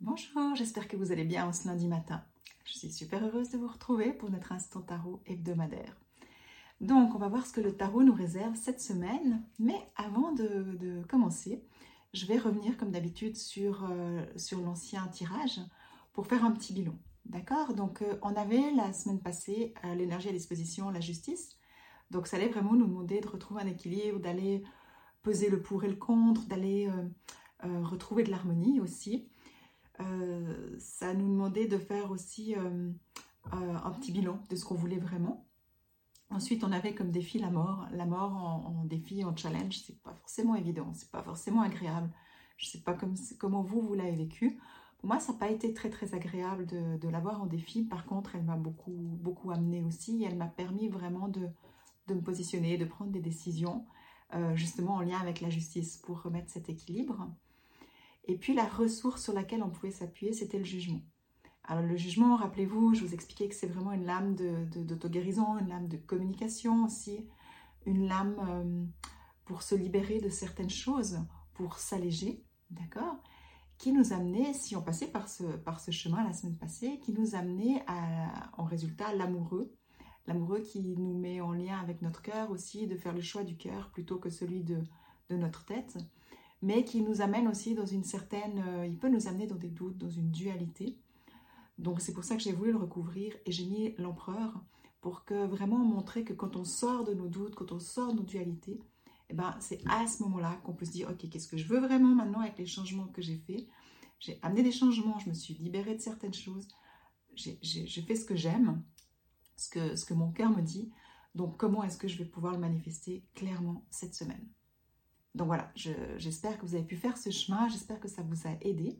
Bonjour, j'espère que vous allez bien ce lundi matin. Je suis super heureuse de vous retrouver pour notre instant tarot hebdomadaire. Donc, on va voir ce que le tarot nous réserve cette semaine. Mais avant de, commencer, je vais revenir comme d'habitude sur, euh, sur l'ancien tirage pour faire un petit bilan. D'accord? Donc, euh, on avait la semaine passée euh, l'énergie à disposition, la justice. Donc, ça allait vraiment nous demander de retrouver un équilibre, d'aller peser le pour et le contre, d'aller retrouver de l'harmonie aussi. Euh, ça nous demandait de faire aussi euh, euh, un petit bilan de ce qu'on voulait vraiment. Ensuite, on avait comme défi la mort. La mort en, défi, en challenge, c'est pas forcément évident, c'est pas forcément agréable. Je sais pas comment vous, vous l'avez vécu. Pour moi, ça n'a pas été très très agréable de, l'avoir en défi. Par contre, elle m'a beaucoup beaucoup amené aussi. Elle m'a permis vraiment de, me positionner, de prendre des décisions, justement en lien avec la justice pour remettre cet équilibre. Et puis la ressource sur laquelle on pouvait s'appuyer, c'était le jugement. Alors le jugement, rappelez-vous, je vous expliquais que c'est vraiment une lame d'auto-guérison, une lame de communication aussi, une lame euh, pour se libérer de certaines choses, pour s'alléger, d'accord Qui nous amenait, si on passait par ce, chemin la semaine passée, qui nous amenait à, en résultat l'amoureux, l'amoureux qui nous met en lien avec notre cœur aussi, de faire le choix du cœur plutôt que celui de notre tête mais qui nous amène aussi dans une certaine... Euh, il peut nous amener dans des doutes, dans une dualité. Donc c'est pour ça que j'ai voulu le recouvrir et j'ai mis l'empereur pour que vraiment montrer que quand on sort de nos doutes, quand on sort de nos dualités, eh ben, c'est à ce moment-là qu'on peut se dire, ok, qu'est-ce que je veux vraiment maintenant avec les changements que j'ai faits? J'ai amené des changements, je me suis libérée de certaines choses, j'ai fait ce que j'aime, ce que, ce que mon cœur me dit. Donc comment est-ce que je vais pouvoir le manifester clairement cette semaine? Donc voilà, j'espère que vous avez pu faire ce chemin, j'espère que ça vous a aidé.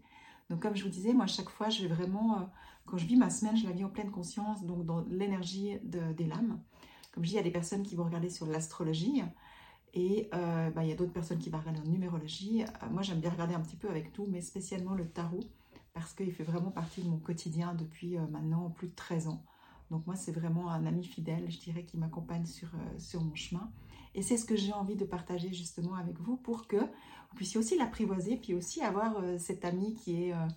Donc comme je vous disais, moi chaque fois, je vais vraiment, euh, quand je vis ma semaine, je la vis en pleine conscience, donc dans l'énergie des lames. Comme je dis, il y a des personnes qui vont regarder sur l'astrologie et euh, bah, il y a d'autres personnes qui vont regarder en numérologie. Euh, moi j'aime bien regarder un petit peu avec tout, mais spécialement le tarot parce qu'il fait vraiment partie de mon quotidien depuis maintenant plus de 13 ans. Donc moi c'est vraiment un ami fidèle, je dirais, qui m'accompagne sur mon chemin. Et c'est ce que j'ai envie de partager justement avec vous pour que vous puissiez aussi l'apprivoiser, puis aussi avoir euh, cet ami qui est, euh,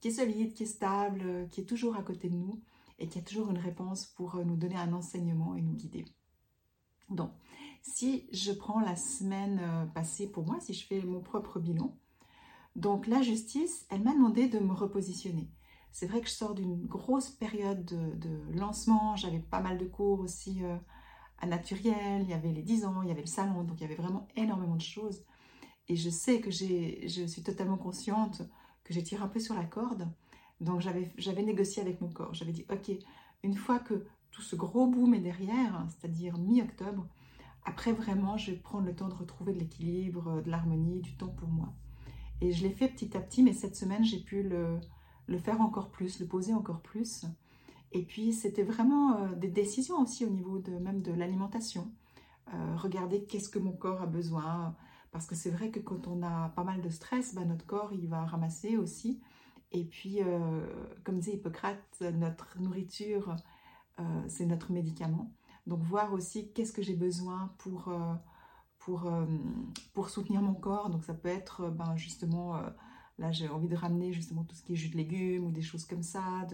qui est solide, qui est stable, euh, qui est toujours à côté de nous et qui a toujours une réponse pour nous donner un enseignement et nous guider. Donc, si je prends la semaine passée pour moi, si je fais mon propre bilan, donc la justice, elle m'a demandé de me repositionner. C'est vrai que je sors d'une grosse période de, lancement, j'avais pas mal de cours aussi à Naturel, il y avait les 10 ans, il y avait le salon, donc il y avait vraiment énormément de choses. Et je sais que je suis totalement consciente que j'ai tiré un peu sur la corde. Donc j'avais négocié avec mon corps. J'avais dit, ok, une fois que tout ce gros boom est derrière, c'est-à-dire mi-octobre, après vraiment, je vais prendre le temps de retrouver de l'équilibre, de l'harmonie, du temps pour moi. Et je l'ai fait petit à petit, mais cette semaine, j'ai pu le faire encore plus, le poser encore plus. Et puis, c'était vraiment euh, des décisions aussi au niveau de même de l'alimentation. Euh, regarder qu'est-ce que mon corps a besoin. Parce que c'est vrai que quand on a pas mal de stress, bah, notre corps, il va ramasser aussi. Et puis, euh, comme disait Hippocrate, notre nourriture, c'est notre médicament. Donc, voir aussi qu'est-ce que j'ai besoin pour, pour, pour soutenir mon corps. Donc, ça peut être ben, justement, là, j'ai envie de ramener justement tout ce qui est jus de légumes ou des choses comme ça,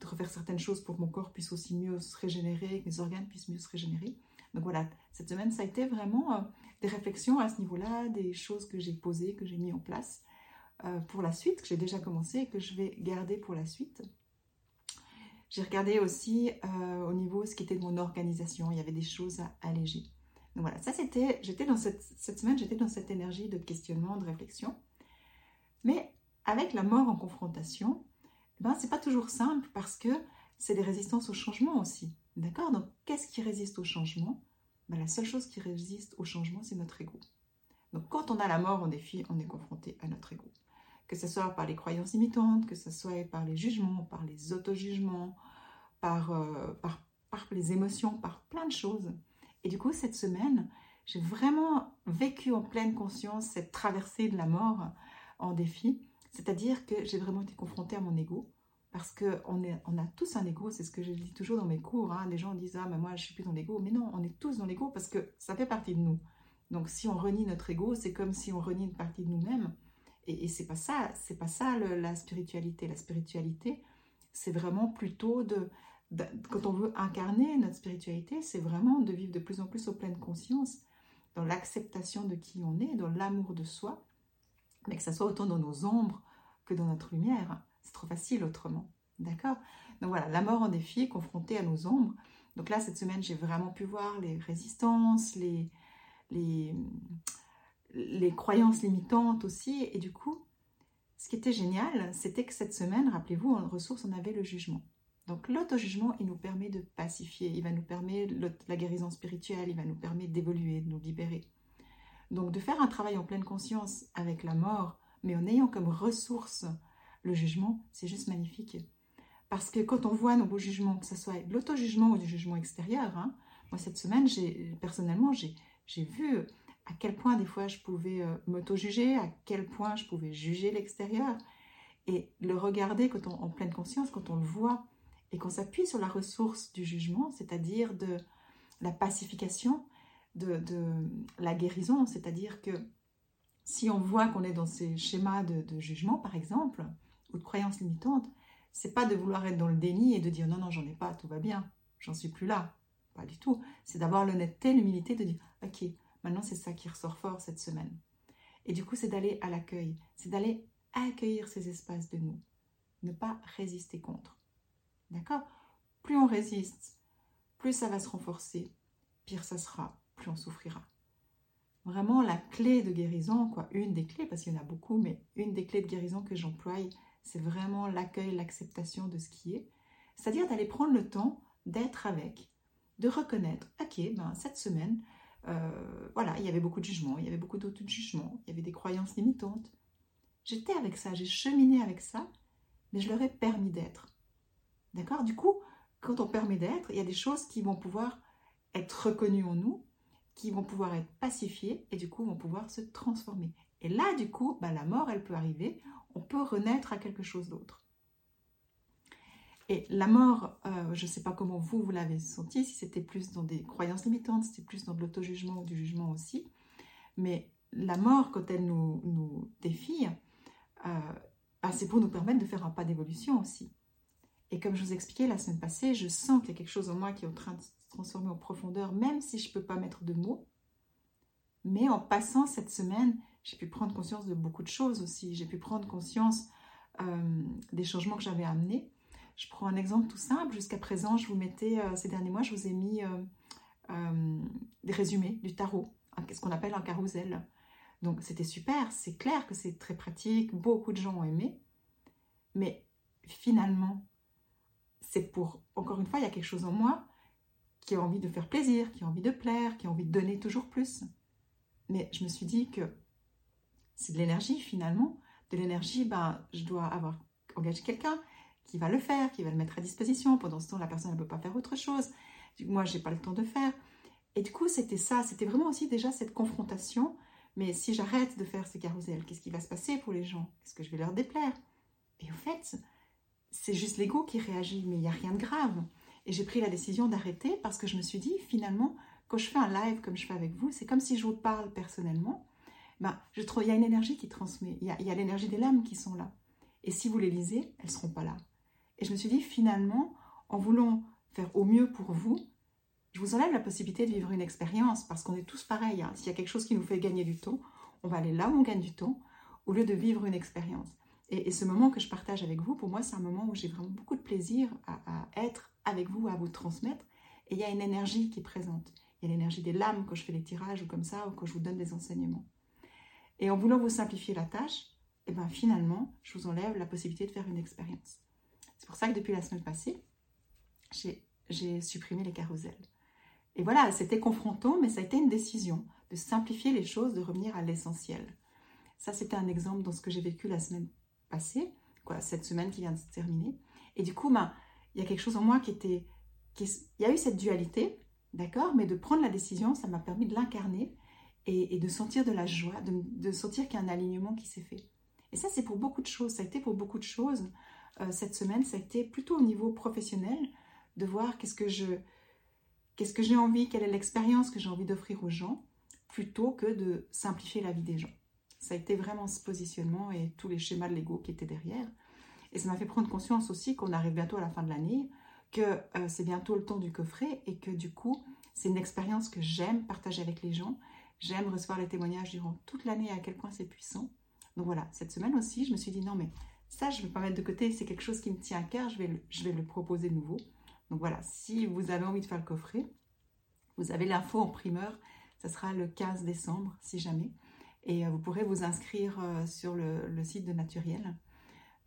de refaire certaines choses pour que mon corps puisse aussi mieux se régénérer, que mes organes puissent mieux se régénérer. Donc voilà, cette semaine, ça a été vraiment euh, des réflexions à ce niveau-là, des choses que j'ai posées, que j'ai mis en place euh, pour la suite, que j'ai déjà commencé et que je vais garder pour la suite. J'ai regardé aussi euh, au niveau ce qui était de mon organisation, il y avait des choses à alléger. Donc voilà, ça c'était, j'étais dans cette, cette semaine, j'étais dans cette énergie de questionnement, de réflexion. Mais avec la mort en confrontation, ben, c'est pas toujours simple parce que c'est des résistances au changement aussi. D'accord? Donc, qu'est-ce qui résiste au changement? Ben, La seule chose qui résiste au changement, c'est notre ego. Donc, quand on a la mort en défi, on est confronté à notre ego. Que ce soit par les croyances imitantes, que ce soit par les jugements, par les auto-jugements, par, euh, par, par les émotions, par plein de choses. Et du coup, cette semaine, j'ai vraiment vécu en pleine conscience cette traversée de la mort en défi c'est-à-dire que j'ai vraiment été confrontée à mon ego, parce qu'on on a tous un ego, c'est ce que je dis toujours dans mes cours. Hein. Les gens disent Ah, mais moi, je suis plus dans l'ego. Mais non, on est tous dans l'ego parce que ça fait partie de nous. Donc, si on renie notre ego, c'est comme si on renie une partie de nous-mêmes. Et, et c'est pas ça, c'est pas ça la spiritualité. La spiritualité, c'est vraiment plutôt de, quand on veut incarner notre spiritualité, c'est vraiment de vivre de plus en plus au pleine conscience, dans l'acceptation de qui on est, dans l'amour de soi, mais que ça soit autant dans nos ombres que dans notre lumière. C'est trop facile autrement. D'accord? Donc voilà, la mort en défi, confrontée à nos ombres. Donc là, cette semaine, j'ai vraiment pu voir les résistances, les, les, les croyances limitantes aussi. Et du coup, ce qui était génial, c'était que cette semaine, rappelez-vous, en ressources, on avait le jugement. Donc l'auto-jugement, il nous permet de pacifier, il va nous permettre la guérison spirituelle, il va nous permettre d'évoluer, de nous libérer. Donc de faire un travail en pleine conscience avec la mort, mais en ayant comme ressource le jugement, c'est juste magnifique. Parce que quand on voit nos beaux jugements, que ce soit de l'auto-jugement ou du jugement extérieur, hein, moi cette semaine, personnellement, j'ai vu à quel point des fois je pouvais euh, m'auto-juger, à quel point je pouvais juger l'extérieur. Et le regarder quand on, en pleine conscience, quand on le voit, et qu'on s'appuie sur la ressource du jugement, c'est-à-dire de la pacification, de, la guérison, c'est-à-dire que si on voit qu'on est dans ces schémas de, jugement, par exemple, ou de croyances limitantes, c'est pas de vouloir être dans le déni et de dire non, non, j'en ai pas, tout va bien, j'en suis plus là. Pas du tout. C'est d'avoir l'honnêteté, l'humilité de dire ok, maintenant c'est ça qui ressort fort cette semaine. Et du coup, c'est d'aller à l'accueil, c'est d'aller accueillir ces espaces de nous, ne pas résister contre. D'accord? Plus on résiste, plus ça va se renforcer, pire ça sera, plus on souffrira. Vraiment, la clé de guérison, quoi, une des clés, parce qu'il y en a beaucoup, mais une des clés de guérison que j'emploie, c'est vraiment l'accueil, l'acceptation de ce qui est. C'est-à-dire d'aller prendre le temps d'être avec, de reconnaître, ok, ben, cette semaine, euh, voilà, il y avait beaucoup de jugements, il y avait beaucoup d'autres jugements, il y avait des croyances limitantes. J'étais avec ça, j'ai cheminé avec ça, mais je leur ai permis d'être. D'accord? Du coup, quand on permet d'être, il y a des choses qui vont pouvoir être reconnues en nous, qui vont pouvoir être pacifiées et du coup vont pouvoir se transformer. Et là, du coup, bah, la mort, elle peut arriver, on peut renaître à quelque chose d'autre. Et la mort, euh, je ne sais pas comment vous, vous l'avez senti, si c'était plus dans des croyances limitantes, c'était plus dans de l'auto-jugement ou du jugement aussi. Mais la mort, quand elle nous, défie, euh, bah, c'est pour nous permettre de faire un pas d'évolution aussi. Et comme je vous expliquais la semaine passée, je sens qu'il y a quelque chose en moi qui est en train de transformer en profondeur, même si je ne peux pas mettre de mots. Mais en passant cette semaine, j'ai pu prendre conscience de beaucoup de choses aussi. J'ai pu prendre conscience euh, des changements que j'avais amenés. Je prends un exemple tout simple. Jusqu'à présent, je vous mettais, euh, ces derniers mois, je vous ai mis euh, des résumés du tarot, ce qu'on appelle un carrousel. Donc c'était super, c'est clair que c'est très pratique, beaucoup de gens ont aimé. Mais finalement, c'est pour, encore une fois, il y a quelque chose en moi qui a envie de faire plaisir, qui a envie de plaire, qui a envie de donner toujours plus. Mais je me suis dit que c'est de l'énergie finalement. De l'énergie, ben, je dois avoir engagé quelqu'un qui va le faire, qui va le mettre à disposition. Pendant ce temps, la personne ne peut pas faire autre chose. Moi, je n'ai pas le temps de faire. Et du coup, c'était ça. C'était vraiment aussi déjà cette confrontation. Mais si j'arrête de faire ces carousels, qu'est-ce qui va se passer pour les gens? Est-ce que je vais leur déplaire? Et en fait, c'est juste l'ego qui réagit, mais il n'y a rien de grave. Et j'ai pris la décision d'arrêter parce que je me suis dit, finalement, quand je fais un live comme je fais avec vous, c'est comme si je vous parle personnellement. Ben, il y a une énergie qui transmet, il y a, l'énergie des lames qui sont là. Et si vous les lisez, elles ne seront pas là. Et je me suis dit, finalement, en voulant faire au mieux pour vous, je vous enlève la possibilité de vivre une expérience parce qu'on est tous pareils. Hein. S'il y a quelque chose qui nous fait gagner du temps, on va aller là où on gagne du temps au lieu de vivre une expérience. Et, ce moment que je partage avec vous, pour moi, c'est un moment où j'ai vraiment beaucoup de plaisir à, être avec vous, à vous transmettre. Et il y a une énergie qui est présente. Il y a l'énergie des lames quand je fais les tirages ou comme ça, ou quand je vous donne des enseignements. Et en voulant vous simplifier la tâche, et eh ben finalement, je vous enlève la possibilité de faire une expérience. C'est pour ça que depuis la semaine passée, j'ai supprimé les carousels. Et voilà, c'était confrontant, mais ça a été une décision de simplifier les choses, de revenir à l'essentiel. Ça, c'était un exemple dans ce que j'ai vécu la semaine passé, quoi, cette semaine qui vient de se terminer. Et du coup, ben, il y a quelque chose en moi qui était... il y a eu cette dualité, d'accord Mais de prendre la décision, ça m'a permis de l'incarner et, de sentir de la joie, de, sentir qu'il y a un alignement qui s'est fait. Et ça, c'est pour beaucoup de choses. Ça a été pour beaucoup de choses. Euh, cette semaine, ça a été plutôt au niveau professionnel, de voir qu'est-ce que je... Qu'est-ce que j'ai envie, quelle est l'expérience que j'ai envie d'offrir aux gens, plutôt que de simplifier la vie des gens. Ça a été vraiment ce positionnement et tous les schémas de l'ego qui étaient derrière. Et ça m'a fait prendre conscience aussi qu'on arrive bientôt à la fin de l'année, que euh, c'est bientôt le temps du coffret et que du coup, c'est une expérience que j'aime partager avec les gens. J'aime recevoir les témoignages durant toute l'année à quel point c'est puissant. Donc voilà, cette semaine aussi, je me suis dit non, mais ça, je ne vais pas mettre de côté, c'est quelque chose qui me tient à cœur, je vais, le, je vais le proposer de nouveau. Donc voilà, si vous avez envie de faire le coffret, vous avez l'info en primeur, ça sera le 15 décembre, si jamais. Et euh, vous pourrez vous inscrire euh, sur le, site de Naturel.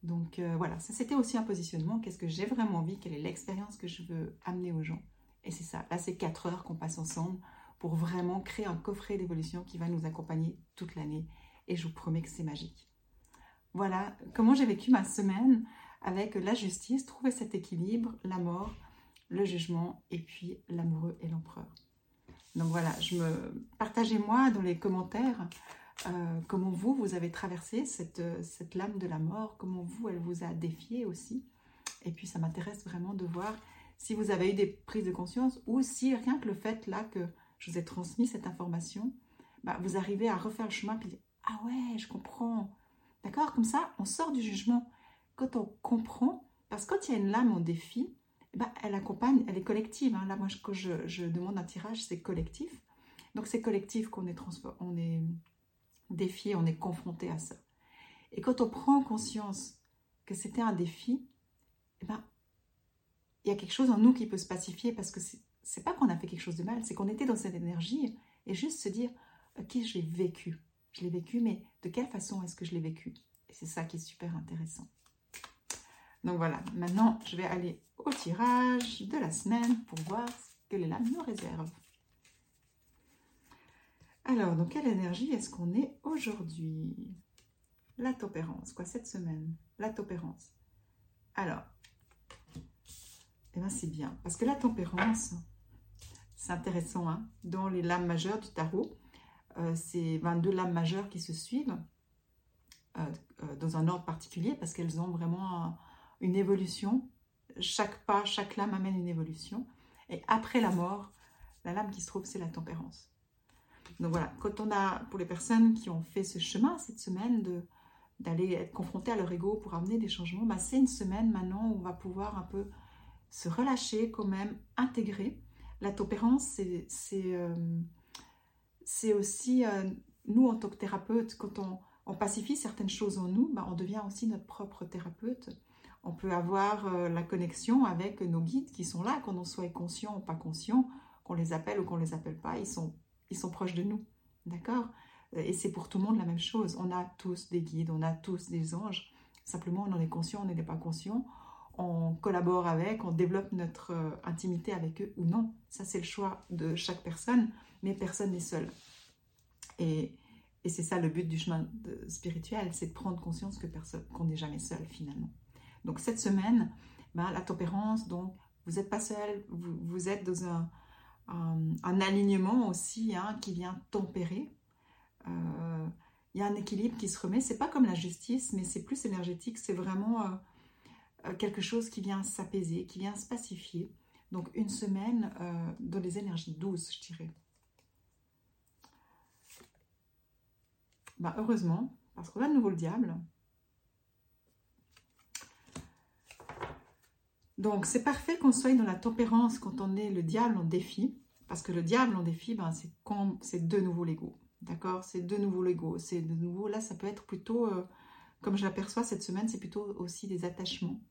Donc euh, voilà, ça c'était aussi un positionnement. Qu'est-ce que j'ai vraiment envie? Quelle est l'expérience que je veux amener aux gens? Et c'est ça. Là, c'est 4 heures qu'on passe ensemble pour vraiment créer un coffret d'évolution qui va nous accompagner toute l'année. Et je vous promets que c'est magique. Voilà comment j'ai vécu ma semaine avec la justice, trouver cet équilibre, la mort, le jugement et puis l'amoureux et l'empereur. Donc voilà, je me partagez-moi dans les commentaires euh, comment vous, vous avez traversé cette, cette lame de la mort, comment vous, elle vous a défié aussi? Et puis ça m'intéresse vraiment de voir si vous avez eu des prises de conscience ou si rien que le fait là que je vous ai transmis cette information, bah, vous arrivez à refaire le chemin dire Ah ouais, je comprends. D'accord? Comme ça, on sort du jugement. Quand on comprend, parce que quand il y a une lame en défi, bah, elle accompagne, elle est collective. Hein. Là, moi, quand je, demande un tirage, c'est collectif. Donc, c'est collectif qu'on est, on est défié, on est confronté à ça. Et quand on prend conscience que c'était un défi, eh ben, il y a quelque chose en nous qui peut se pacifier parce que c'est pas qu'on a fait quelque chose de mal, c'est qu'on était dans cette énergie et juste se dire, ok, je l'ai vécu. Je l'ai vécu, mais de quelle façon est-ce que je l'ai vécu? Et c'est ça qui est super intéressant. Donc voilà, maintenant je vais aller au tirage de la semaine pour voir ce que les lames nous réservent. Alors, dans quelle énergie est-ce qu'on est, aujourd'hui? La tempérance, quoi, cette semaine La tempérance. Alors, eh bien c'est bien, parce que la tempérance, c'est intéressant, hein dans les lames majeures du tarot, euh, c'est 22 lames majeures qui se suivent euh, euh, dans un ordre particulier, parce qu'elles ont vraiment une évolution chaque pas, chaque lame amène une évolution. Et après la mort, la lame qui se trouve, c'est la tempérance. Donc voilà, quand on a, pour les personnes qui ont fait ce chemin cette semaine, de d'aller être confrontées à leur ego pour amener des changements, bah c'est une semaine maintenant où on va pouvoir un peu se relâcher quand même, intégrer. La tempérance, c'est euh, c'est aussi, euh, nous en tant que thérapeute, quand on, on, pacifie certaines choses en nous, bah on devient aussi notre propre thérapeute on peut avoir euh, la connexion avec nos guides qui sont là, qu'on en soit conscient ou pas conscient, qu'on les appelle ou qu'on les appelle pas, ils sont, ils sont proches de nous. D'accord? Et c'est pour tout le monde la même chose. On a tous des guides, on a tous des anges. Simplement, on en est conscient, on n'est pas conscient. On collabore avec, on développe notre euh, intimité avec eux ou non. Ça, c'est le choix de chaque personne, mais personne n'est seul. Et, c'est ça le but du chemin spirituel, c'est de prendre conscience que personne, qu'on n'est jamais seul finalement. Donc cette semaine, ben, la tempérance, donc vous n'êtes pas seul, vous, êtes dans un, un, alignement aussi hein, qui vient tempérer. Euh, il y a un équilibre qui se remet. C'est pas comme la justice, mais c'est plus énergétique. C'est vraiment euh, euh, quelque chose qui vient s'apaiser, qui vient se pacifier. Donc une semaine dans des énergies douces, je dirais. Ben, heureusement, parce qu'on a de nouveau le diable. Donc, c'est parfait qu'on soit dans la tempérance quand on est le diable en défi. Parce que le diable en défi, ben, c'est de nouveau l'ego. D'accord? C'est de nouveau l'ego. C'est de nouveau, là, ça peut être plutôt, euh, comme je l'aperçois cette semaine, c'est plutôt aussi des attachements.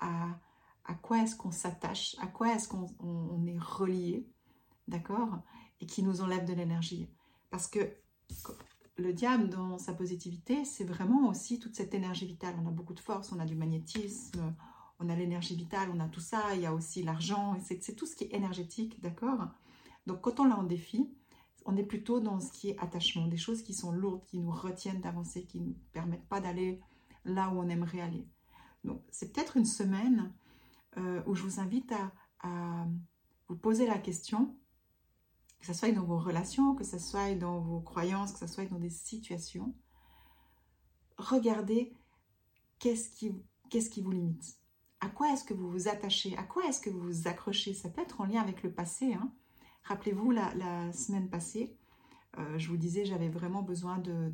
À, à quoi est-ce qu'on s'attache? À quoi est-ce qu'on est relié? D'accord? Et qui nous enlève de l'énergie. Parce que le diable, dans sa positivité, c'est vraiment aussi toute cette énergie vitale. On a beaucoup de force, on a du magnétisme, on a l'énergie vitale, on a tout ça, il y a aussi l'argent, c'est tout ce qui est énergétique, d'accord? Donc quand on l'a en défi, on est plutôt dans ce qui est attachement, des choses qui sont lourdes, qui nous retiennent d'avancer, qui ne nous permettent pas d'aller là où on aimerait aller. Donc c'est peut-être une semaine euh, où je vous invite à, vous poser la question, que ce soit dans vos relations, que ce soit dans vos croyances, que ce soit dans des situations, regardez qu'est-ce qui, qu'est-ce qui vous limite à quoi est-ce que vous vous attachez? À quoi est-ce que vous vous accrochez? Ça peut être en lien avec le passé. Hein. Rappelez-vous la, semaine passée, Euh, je vous disais, j'avais vraiment besoin de,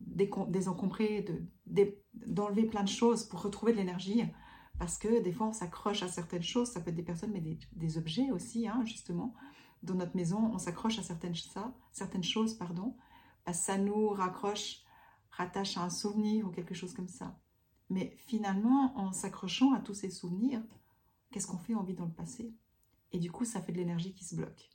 désencombrer, d'enlever plein de choses pour retrouver de l'énergie. Parce que des fois, on s'accroche à certaines choses. Ça peut être des personnes, mais des, objets aussi, hein, justement. Dans notre maison, on s'accroche à certaines, certaines choses, pardon. Parce que ça nous raccroche, rattache à un souvenir ou quelque chose comme ça. Mais finalement, en s'accrochant à tous ces souvenirs, qu'est-ce qu'on fait On vit dans le passé? Et du coup, ça fait de l'énergie qui se bloque.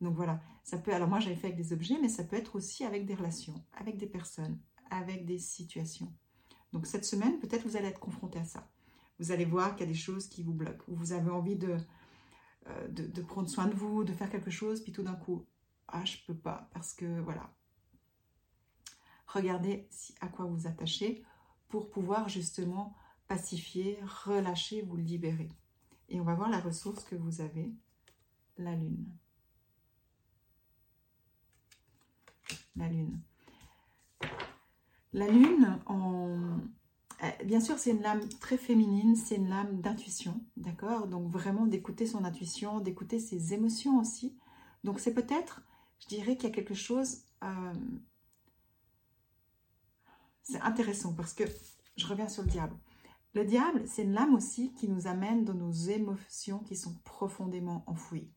Donc voilà, ça peut. Alors moi, j'avais fait avec des objets, mais ça peut être aussi avec des relations, avec des personnes, avec des situations. Donc cette semaine, peut-être vous allez être confronté à ça. Vous allez voir qu'il y a des choses qui vous bloquent, ou vous avez envie de, euh, de, prendre soin de vous, de faire quelque chose, puis tout d'un coup, ah, je peux pas, parce que voilà. Regardez à quoi vous attachez pour pouvoir justement pacifier, relâcher, vous libérer. Et on va voir la ressource que vous avez, la lune. La lune. La lune, eh, bien sûr, c'est une lame très féminine, c'est une lame d'intuition, d'accord? Donc vraiment d'écouter son intuition, d'écouter ses émotions aussi. Donc c'est peut-être, je dirais qu'il y a quelque chose... Euh, c'est intéressant parce que je reviens sur le diable. Le diable, c'est une aussi qui nous amène dans nos émotions qui sont profondément enfouies.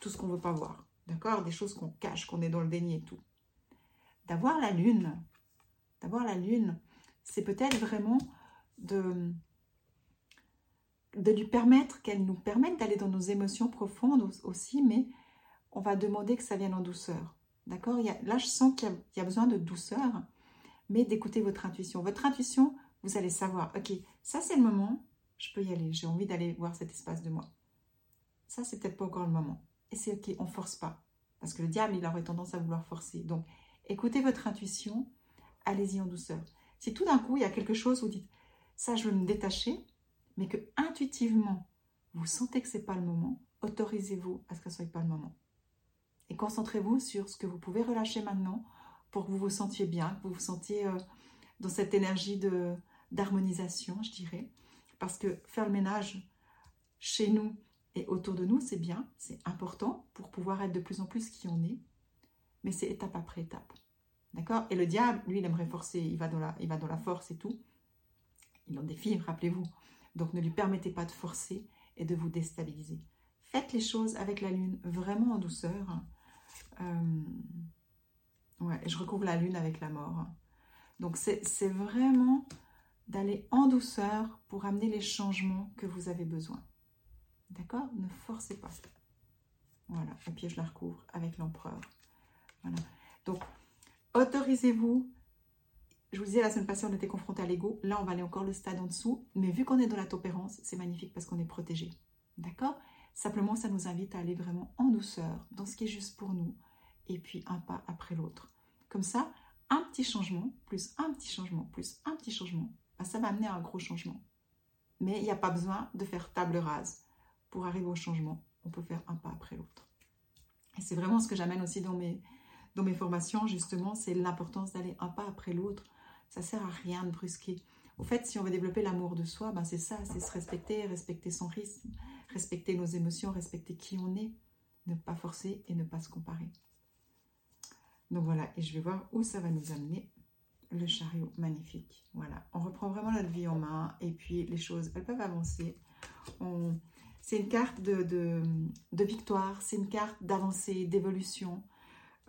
Tout ce qu'on ne veut pas voir. D'accord? Des choses qu'on cache, qu'on est dans le déni et tout. D'avoir la lune, d'avoir la lune, c'est peut-être vraiment de, de lui permettre, qu'elle nous permette d'aller dans nos émotions profondes aussi, mais on va demander que ça vienne en douceur. D'accord? Là, je sens qu'il y, a besoin de douceur, mais d'écouter votre intuition. Votre intuition, vous allez savoir, ok, ça c'est le moment, je peux y aller, j'ai envie d'aller voir cet espace de moi. Ça, c'est peut-être pas encore le moment. Et c'est ok, on force pas. Parce que le diable, il aurait tendance à vouloir forcer. Donc, écoutez votre intuition, allez-y en douceur. Si tout d'un coup, il y a quelque chose, vous dites, ça, je veux me détacher, mais que intuitivement, vous sentez que ce n'est pas le moment, autorisez-vous à ce que ce soit pas le moment. Et concentrez-vous sur ce que vous pouvez relâcher maintenant pour que vous vous sentiez bien, que vous vous sentiez euh, dans cette énergie de, d'harmonisation, je dirais. Parce que faire le ménage chez nous et autour de nous, c'est bien, c'est important pour pouvoir être de plus en plus qui on est, mais c'est étape après étape. D'accord? Et le diable, lui, il aimerait forcer, il va, dans la, il va dans la force et tout. Il en défie, rappelez-vous. Donc ne lui permettez pas de forcer et de vous déstabiliser. Faites les choses avec la lune vraiment en douceur. Euh, ouais, je recouvre la lune avec la mort. Donc c'est vraiment d'aller en douceur pour amener les changements que vous avez besoin. D'accord? Ne forcez pas. Voilà, et puis je la recouvre avec l'empereur. Voilà. Donc, autorisez-vous. Je vous disais, la semaine passée, on était confronté à l'ego. Là, on va aller encore le stade en dessous. Mais vu qu'on est dans la topérance, c'est magnifique parce qu'on est protégé. D'accord? Simplement, ça nous invite à aller vraiment en douceur, dans ce qui est juste pour nous. Et puis, un pas après l'autre. Comme ça, un petit changement, plus un petit changement, plus un petit changement, bah, ça va amener à un gros changement. Mais il n'y a pas besoin de faire table rase pour arriver au changement. On peut faire un pas après l'autre. Et c'est vraiment ce que j'amène aussi dans mes, dans mes formations, justement, c'est l'importance d'aller un pas après l'autre. Ça sert à rien de brusquer. Au fait, si on veut développer l'amour de soi, ben c'est ça, c'est se respecter, respecter son rythme, respecter nos émotions, respecter qui on est, ne pas forcer et ne pas se comparer. Donc voilà, et je vais voir où ça va nous amener. Le chariot, magnifique. Voilà, on reprend vraiment notre vie en main et puis les choses, elles peuvent avancer. C'est une carte de, de, victoire, c'est une carte d'avancée, d'évolution.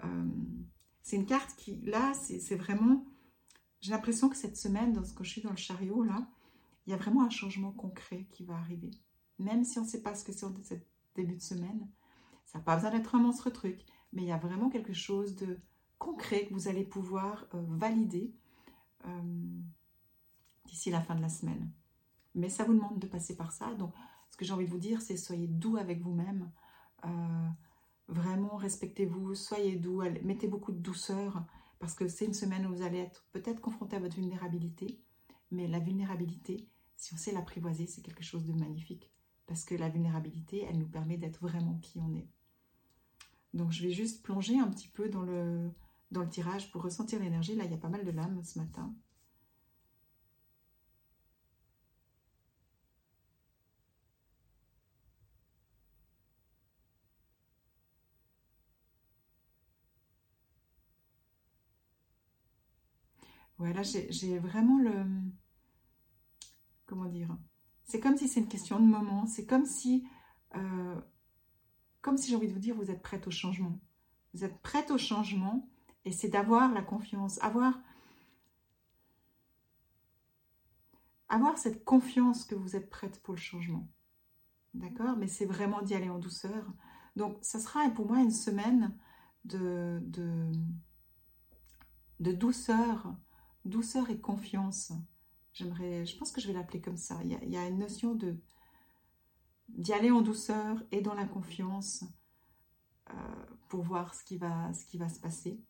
Euh, c'est une carte qui, là, c'est vraiment... J'ai l'impression que cette semaine, quand je suis dans le chariot, là, il y a vraiment un changement concret qui va arriver. Même si on ne sait pas ce que c'est en début de semaine, ça n'a pas besoin d'être un monstre truc, mais il y a vraiment quelque chose de concret que vous allez pouvoir euh, valider euh, d'ici la fin de la semaine. Mais ça vous demande de passer par ça. Donc, ce que j'ai envie de vous dire, c'est soyez doux avec vous-même. Euh, vraiment, respectez-vous, soyez doux, mettez beaucoup de douceur, parce que c'est une semaine où vous allez être peut-être confronté à votre vulnérabilité. Mais la vulnérabilité, si on sait l'apprivoiser, c'est quelque chose de magnifique. Parce que la vulnérabilité, elle nous permet d'être vraiment qui on est. Donc, je vais juste plonger un petit peu dans le, dans le tirage pour ressentir l'énergie. Là, il y a pas mal de lames ce matin. Voilà, j'ai vraiment le... Comment dire? C'est comme si c'est une question de moment. C'est comme si... Euh, comme si j'ai envie de vous dire, vous êtes prête au changement. Vous êtes prête au changement et c'est d'avoir la confiance, avoir, avoir cette confiance que vous êtes prête pour le changement. D'accord? Mais c'est vraiment d'y aller en douceur. Donc, ça sera pour moi une semaine de, de, de douceur, douceur et confiance. J'aimerais, je pense que je vais l'appeler comme ça. Il y, a, une notion de d'y aller en douceur et dans la confiance euh, pour voir ce qui va, ce qui va se passer.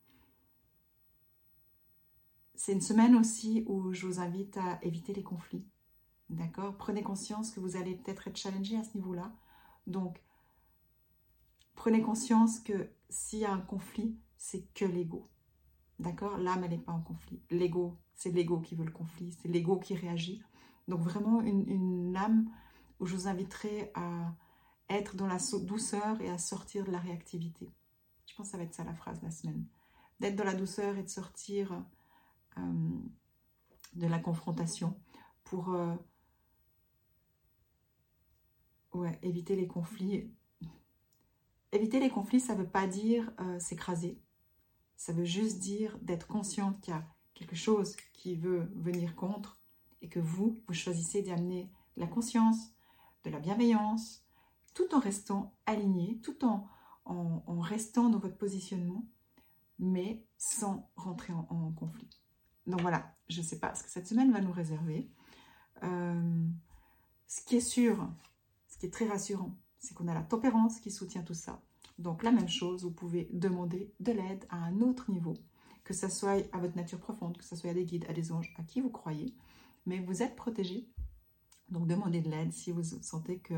C'est une semaine aussi où je vous invite à éviter les conflits. D'accord? Prenez conscience que vous allez peut-être être challengé à ce niveau-là. Donc, prenez conscience que s'il y a un conflit, c'est que l'ego. D'accord? L'âme, elle n'est pas en conflit. L'ego, c'est l'ego qui veut le conflit, c'est l'ego qui réagit. Donc, vraiment, une, âme où je vous inviterai à être dans la douceur et à sortir de la réactivité. Je pense que ça va être ça la phrase de la semaine. D'être dans la douceur et de sortir de la confrontation pour euh, éviter les conflits. Éviter les conflits, ça ne veut pas dire euh, s'écraser. Ça veut juste dire d'être consciente qu'il y a quelque chose qui veut venir contre et que vous, vous choisissez d'y amener la conscience, de la bienveillance, tout en restant aligné, tout en, en, restant dans votre positionnement, mais sans rentrer en, conflit. Donc voilà, je ne sais pas ce que cette semaine va nous réserver. Euh, ce qui est sûr, ce qui est très rassurant, c'est qu'on a la tempérance qui soutient tout ça. Donc la même chose, vous pouvez demander de l'aide à un autre niveau, que ce soit à votre nature profonde, que ce soit à des guides, à des anges, à qui vous croyez, mais vous êtes protégé donc demandez de l'aide si vous sentez que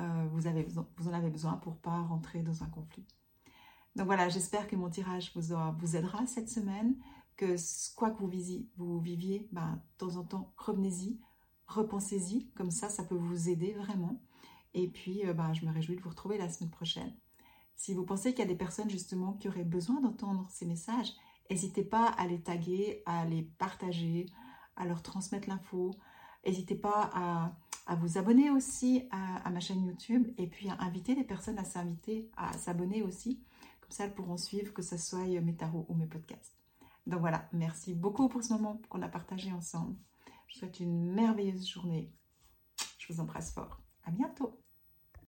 euh, vous, en avez besoin pour ne pas rentrer dans un conflit. Donc voilà, j'espère que mon tirage vous aidera cette semaine, que quoi que vous, viviez, ben, de temps en temps, revenez-y, repensez-y, comme ça, ça peut vous aider vraiment. Et puis, euh, ben, je me réjouis de vous retrouver la semaine prochaine. Si vous pensez qu'il y a des personnes justement qui auraient besoin d'entendre ces messages, n'hésitez pas à les taguer, à les partager, à leur transmettre l'info, N'hésitez pas à, vous abonner aussi à, ma chaîne YouTube et puis à inviter les personnes à s'inviter, à s'abonner aussi. Comme ça, elles pourront suivre que ce soit mes tarots ou mes podcasts. Donc voilà, merci beaucoup pour ce moment qu'on a partagé ensemble. Je vous souhaite une merveilleuse journée. Je vous embrasse fort. À bientôt.